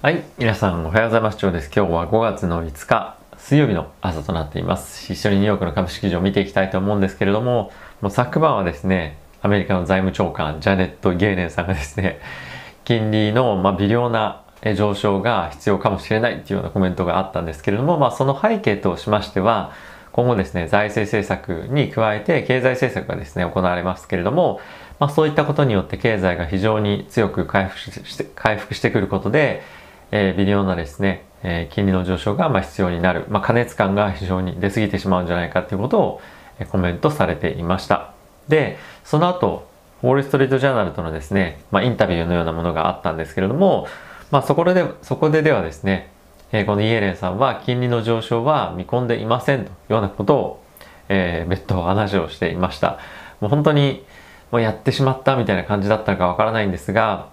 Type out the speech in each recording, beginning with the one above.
はい、皆さんおはようございます。長です。今日は5月の5日、水曜日の朝となっています。一緒にニューヨークの株式市場を見ていきたいと思うんですけれども、もう昨晩はですね、アメリカの財務長官、ジャネット・ゲーネンさんがですね、金利の、ま微量な上昇が必要かもしれないっていうようなコメントがあったんですけれども、まあ、その背景としましては、今後ですね、財政政策に加えて経済政策がですね、行われますけれども、まあ、そういったことによって経済が非常に強く回復して回復してくることで、えー、微量なですね、えー、金利の上昇がまあ必要になる、まあ、過熱感が非常に出過ぎてしまうんじゃないかということを、えコメントされていました。で、その後、ウォール・ストリート・ジャーナルとのですね、まあ、インタビューのようなものがあったんですけれども、まあ、そこで、そこでではですね、えー、このイエレンさんは金利の上昇は見込んでいませんというようなことを、えー、別途話をしていました。もう本当にもうやってしまったみたいな感じだったかわからないんですが、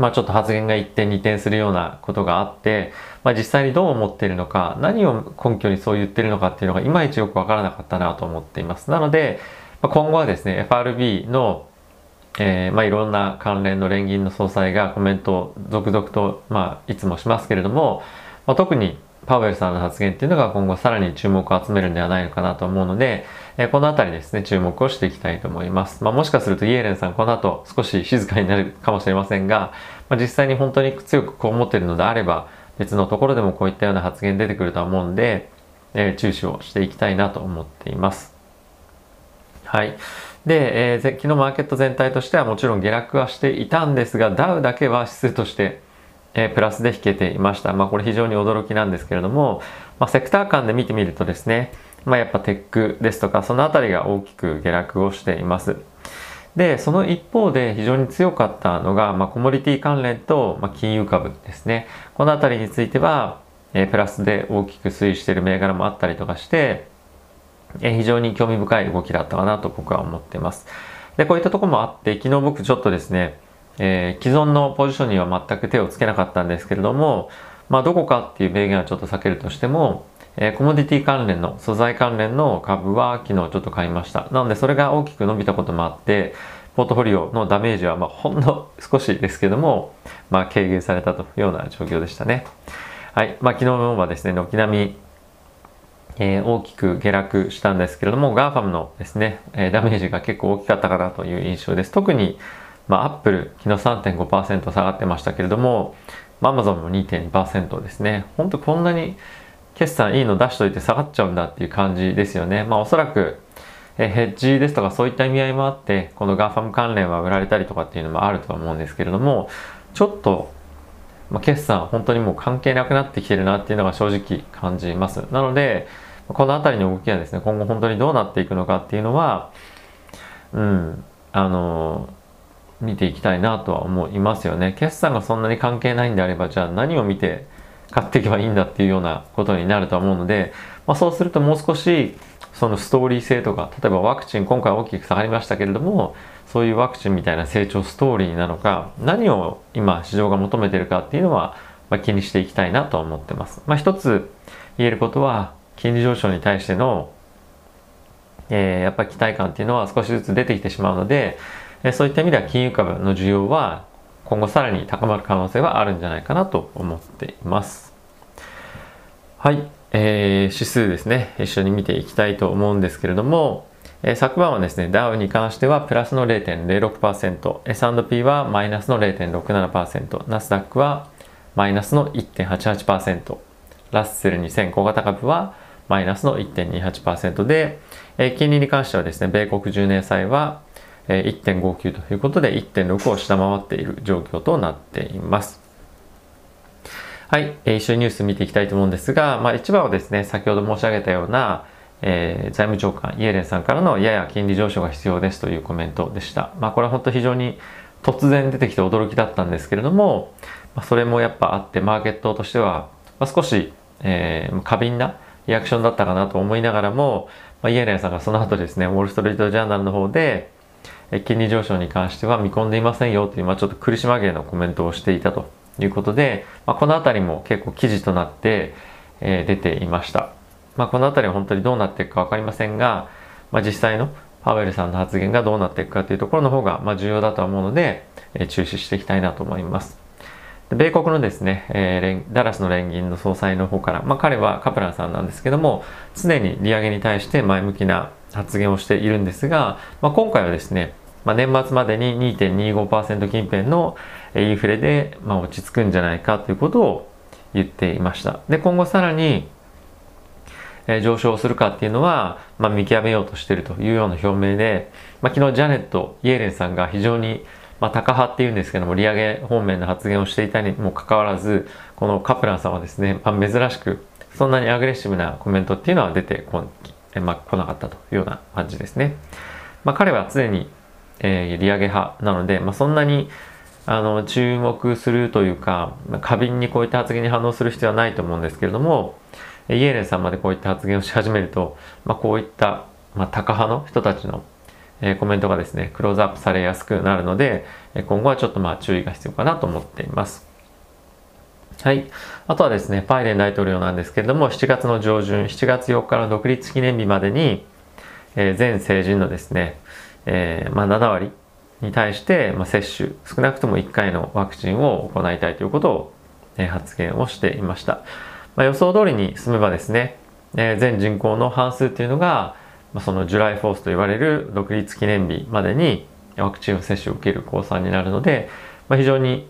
まあちょっと発言が一転二転するようなことがあって、まあ実際にどう思っているのか、何を根拠にそう言ってるのかっていうのがいまいちよくわからなかったなと思っています。なので、まあ、今後はですね、FRB のえー、まあ、いろんな関連の連銀の総裁がコメントを続々と、まあ、いつもしますけれども、まあ、特にパウエルさんの発言っていうのが今後さらに注目を集めるんではないのかなと思うので、えー、このあたりですね、注目をしていきたいと思います。まあ、もしかするとイエレンさんこの後少し静かになるかもしれませんが、まあ、実際に本当に強くこう思っているのであれば、別のところでもこういったような発言出てくるとは思うんで、えー、注視をしていきたいなと思っています。はい。で、えー、昨日マーケット全体としてはもちろん下落はしていたんですが、ダウだけは指数として、えー、プラスで引けていました。まあこれ非常に驚きなんですけれども、まあ、セクター間で見てみるとですね、まあやっぱテックですとか、そのあたりが大きく下落をしています。で、その一方で非常に強かったのが、まあ、コモディティ関連と、まあ、金融株ですね。このあたりについては、えー、プラスで大きく推移している銘柄もあったりとかして、え非常に興味深い動きだったかなと僕は思っています。で、こういったとこもあって、昨日僕ちょっとですね、えー、既存のポジションには全く手をつけなかったんですけれども、まあ、どこかっていう名言はちょっと避けるとしても、えー、コモディティ関連の、素材関連の株は昨日ちょっと買いました。なので、それが大きく伸びたこともあって、ポートフォリオのダメージは、ま、ほんの少しですけども、まあ、軽減されたというような状況でしたね。はい。まあ、昨日はですね、軒並み、えー、大きく下落したんですけれども、GAFAM のですね、えー、ダメージが結構大きかったかなという印象です。特に、まあ、Apple、昨日3.5%下がってましたけれども、まあ、Amazon も2.2%ですね。ほんとこんなに決算いいの出しといて下がっちゃうんだっていう感じですよね。まあ、おそらく、え、ヘッジですとかそういった意味合いもあって、この GAFAM 関連は売られたりとかっていうのもあるとは思うんですけれども、ちょっと、まあ、決算本当にもう関係なくなってきてるなっていうのが正直感じます。なので、この辺りの動きはですね、今後本当にどうなっていくのかっていうのは、うん、あの、見ていきたいなとは思いますよね。決算がそんなに関係ないんであれば、じゃあ何を見て買っていけばいいんだっていうようなことになると思うので、まあ、そうするともう少しそのストーリー性とか、例えばワクチン今回大きく下がりましたけれども、そういうワクチンみたいな成長ストーリーなのか、何を今市場が求めてるかっていうのは、まあ、気にしていきたいなと思ってます。まあ、一つ言えることは、金利上昇に対しての、えー、やっぱり期待感っていうのは少しずつ出てきてしまうので、えそういった意味では金融株の需要は今後さらに高まる可能性はあるんじゃないかなと思っています。はい、えー、指数ですね、一緒に見ていきたいと思うんですけれども、えー、昨晩はですね、ダウに関してはプラスの0.06%、S&P はマイナスの0.67%、ナスダックはマイナスの1.88%、ラッセル2000小型株はマイナスの1.28%で、えー、金利に関してはですね、米国10年債は、1.59ということで1.6を下回っている状況となっています。はい、えー、一緒にニュース見ていきたいと思うんですが、まあ、一番はですね、先ほど申し上げたような、えー、財務長官イエレンさんからのやや金利上昇が必要ですというコメントでした。まあ、これは本当非常に突然出てきて驚きだったんですけれども、まあ、それもやっぱあってマーケットとしては、まあ、少し、えー、過敏なリアクションだったかなと思いながらも、まあ、イエレンさんがその後ですね、ウォール・ストリート・ジャーナルの方で、金利上昇に関しては見込んでいませんよという、まあ、ちょっと苦し紛れのコメントをしていたということで、まあ、この辺りも結構記事となって、えー、出ていました。まあ、この辺りは本当にどうなっていくか分かりませんが、まあ、実際のパウエルさんの発言がどうなっていくかというところの方が、まあ、重要だと思うので、えー、注視していきたいなと思います。米国のですね、えー、ダラスの連銀の総裁の方から、まあ、彼はカプランさんなんですけども常に利上げに対して前向きな発言をしているんですが、まあ、今回はですね、まあ、年末までに2.25%近辺のインフレで、まあ、落ち着くんじゃないかということを言っていましたで今後さらにえ上昇するかっていうのは、まあ、見極めようとしているというような表明で、まあ、昨日ジャネット・イエレンさんが非常に、まあ、高派っていうんですけども利上げ方面の発言をしていたにもかかわらずこのカプランさんはですね、まあ、珍しくそんなにアグレッシブなコメントっていうのは出てこ,、まあ、来なかったというような感じですね。まあ、彼は常に、えー、利上げ派なので、まあ、そんなにあの注目するというか過敏にこういった発言に反応する必要はないと思うんですけれども、イエレンさんまでこういった発言をし始めると、まあ、こういった、まあ、タカ派の人たちの、えー、コメントがですね、クローズアップされやすくなるので、今後はちょっとまあ注意が必要かなと思っています。はい。あとはですね、バイデン大統領なんですけれども、7月の上旬、7月4日の独立記念日までに、えー、全成人のですね、えー、まあ、7割に対して、まあ、接種、少なくとも1回のワクチンを行いたいということを、えー、発言をしていました。まあ、予想通りに進めばですね、えー、全人口の半数っていうのが、まあ、そのジュライフォースと言われる独立記念日までにワクチンを接種を受ける公算になるので、まあ、非常に、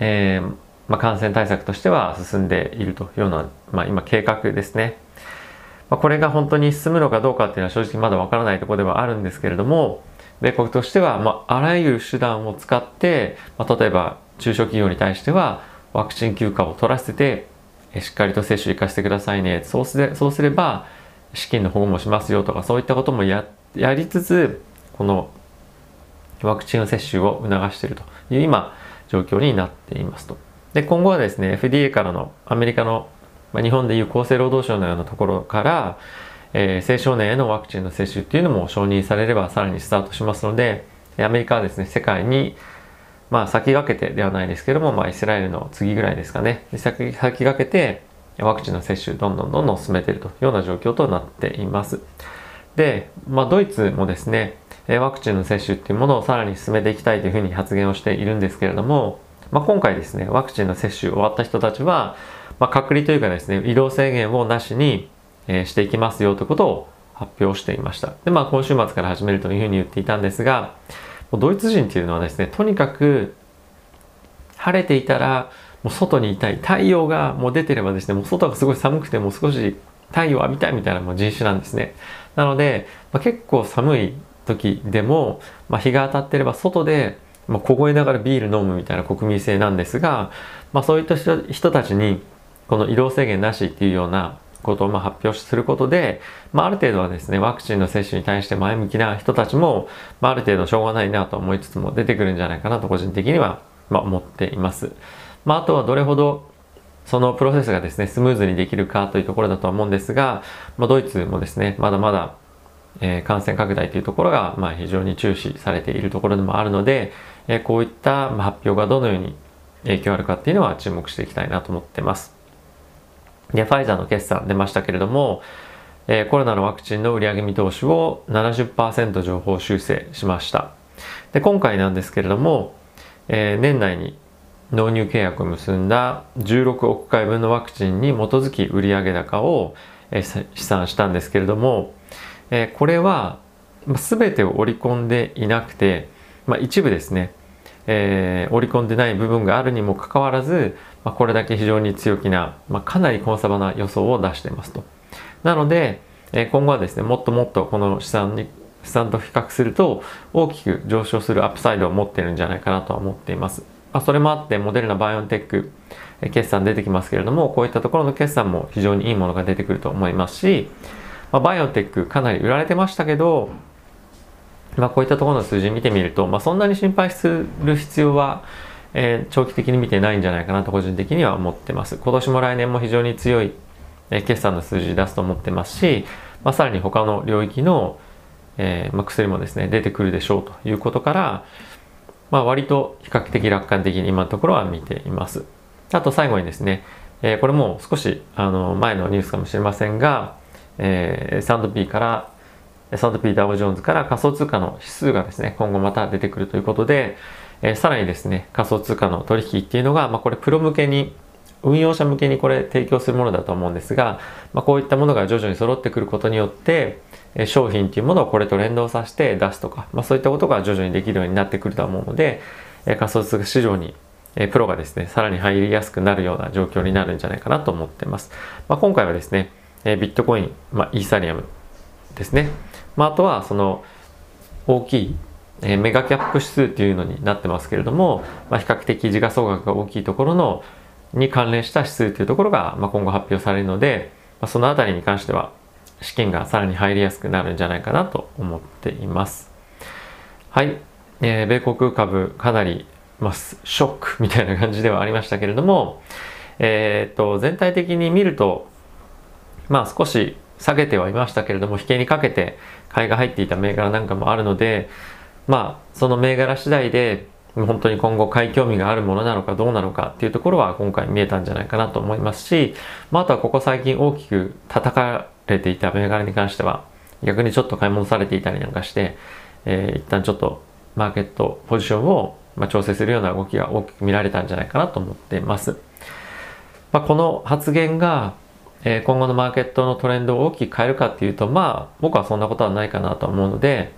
えーまあ、感染対策としては進んでいるというような、まあ、今計画ですね。まあ、これが本当に進むのかどうかっていうのは正直まだわからないところではあるんですけれども、米国としては、まあ、あらゆる手段を使って、まあ、例えば中小企業に対してはワクチン休暇を取らせてしっかりと接種行かせてくださいねそうすれそうすれば資金の保護もしますよとかそういったこともややりつつこのワクチンの接種を促しているという今状況になっていますと。で今後はですね FDA からのアメリカの、まあ、日本でいう厚生労働省のようなところから、えー、青少年へのワクチンの接種っていうのも承認されればさらにスタートしますのでアメリカはですね世界にまあ先駆けてではないですけども、まあイスラエルの次ぐらいですかね。先先駆けてワクチンの接種どんどんどんどん進めているというような状況となっています。で、まあドイツもですね、ワクチンの接種っていうものをさらに進めていきたいというふうに発言をしているんですけれども、まあ、今回ですね、ワクチンの接種終わった人たちは、まあ、隔離というかですね、移動制限をなしに、え、していきますよということを発表していました。で、まあ今週末から始めるというふうに言っていたんですが、ドイツ人っていうのはですねとにかく晴れていたらもう外にいたい太陽がもう出てればですねもう外がすごい寒くてもう少し太陽浴びたいみたいなもう人種なんですねなので、まあ、結構寒い時でも、まあ、日が当たってれば外で、まあ、凍えながらビール飲むみたいな国民性なんですが、まあ、そういった人たちにこの移動制限なしっていうようなことをま発表することで、まあ、ある程度はですね、ワクチンの接種に対して前向きな人たちも、まあ、ある程度しょうがないなと思いつつも出てくるんじゃないかなと個人的には、ま思っています。まあ、あとはどれほどそのプロセスがですね、スムーズにできるかというところだとは思うんですが、まあ、ドイツもですね、まだまだ、えー、感染拡大というところが、まあ、非常に注視されているところでもあるので、えー、こういった発表がどのように影響あるかっていうのは注目していきたいなと思ってます。で、ファイザーの決算出ましたけれども、えー、コロナのワクチンの売上見通しを70%情報修正しました。で、今回なんですけれども、えー、年内に納入契約を結んだ16億回分のワクチンに基づき売上高を、えー、試算したんですけれども、えー、これは全てを織り込んでいなくて、まあ、一部ですね、えー、織り込んでない部分があるにもかかわらず、まあ、これだけ非常に強気な、まあ、かなりコンサバな予想を出していますと。なので、え、今後はですね、もっともっとこの資産に、資産と比較すると大きく上昇するアップサイドを持ってるんじゃないかなとは思っています。まあ、それもあって、モデルナ、バイオンテック、え決算出てきますけれども、こういったところの決算も非常にいいものが出てくると思いますし、まあ、バイオンテックかなり売られてましたけど、まあ、こういったところの数字見てみると、まあ、そんなに心配する必要は、えー、長期的に見てないんじゃないかなと個人的には思ってます。今年も来年も非常に強い、えー、決算の数字出すと思ってますし、まあ、さらに他の領域の、えーまあ、薬もですね、出てくるでしょうということから、まあ、割と比較的楽観的に今のところは見ています。あと最後にですね、えー、これも少しあの前のニュースかもしれませんが、えー、S&P から S&P ダウジョーンズから仮想通貨の指数がですね、今後また出てくるということで、えー、さらにですね、仮想通貨の取引っていうのが、まあ、これプロ向けに、運用者向けにこれ提供するものだと思うんですが、まあ、こういったものが徐々に揃ってくることによって、えー、商品っていうものをこれと連動させて出すとか、まあ、そういったことが徐々にできるようになってくると思うので、えー、仮想通貨市場にえプロがですね、さらに入りやすくなるような状況になるんじゃないかなと思ってます。まあ、今回はですね、えビットコイン、まあ、イーサリアムですね。まあ、あとはその大きい、えメガキャップ指数っていうのになってますけれども、まあ、比較的時価総額が大きいところのに関連した指数というところが、ま今後発表されるので、まそのあたりに関しては資金がさらに入りやすくなるんじゃないかなと思っています。はい。えー、米国株かなりまあ、ショックみたいな感じではありましたけれども、えー、っと、全体的に見ると、まあ少し下げてはいましたけれども、引けにかけて買いが入っていた銘柄なんかもあるので、まあその銘柄次第で本当に今後買い興味があるものなのかどうなのかっていうところは今回見えたんじゃないかなと思いますし、まあ、あとはここ最近大きく叩かれていた銘柄に関しては逆にちょっと買い戻されていたりなんかして、えー、一旦ちょっとマーケットポジションをまあ、調整するような動きが大きく見られたんじゃないかなと思っています。まあ、この発言が、えー、今後のマーケットのトレンドを大きく変えるかっていうと、まあ、僕はそんなことはないかなと思うので、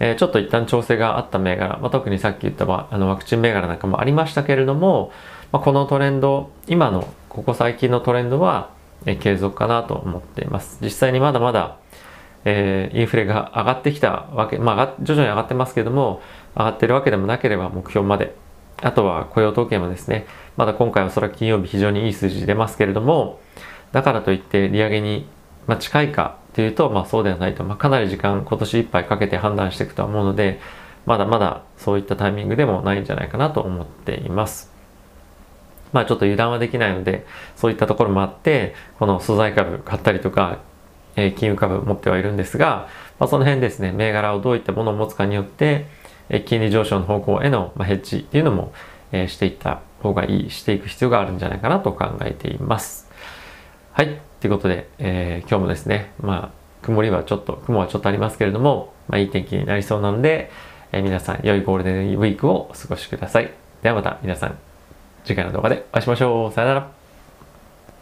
えー、ちょっと一旦調整があった銘柄、まあ、特にさっき言ったあのワクチン銘柄なんかもありましたけれども、まあ、このトレンド、今のここ最近のトレンドは、えー、継続かなと思っています。実際にまだまだ、えー、インフレが上がってきたわけ、まあ、徐々に上がってますけども、上がってるわけでもなければ目標まで。あとは雇用統計もですね、まだ今回はおそらく金曜日非常にいい数字出ますけれども、だからといって利上げに、まあ近いかというと、まあそうではないと、まあ、かなり時間今年いっぱいかけて判断していくとは思うので、まだまだそういったタイミングでもないんじゃないかなと思っています。まあちょっと油断はできないので、そういったところもあって、この素材株買ったりとか、えー、金融株持ってはいるんですが、まあ、その辺ですね、銘柄をどういったものを持つかによってえ、金利上昇の方向へのまヘッジっていうのもえしていった方がいい、していく必要があるんじゃないかなと考えています。はい。ということで、えー、今日もですね、まあ、曇りはちょっと、雲はちょっとありますけれども、まあ、いい天気になりそうなので、えー、皆さん、良いゴールデンウィークをお過ごしください。ではまた皆さん、次回の動画でお会いしましょう。さよなら。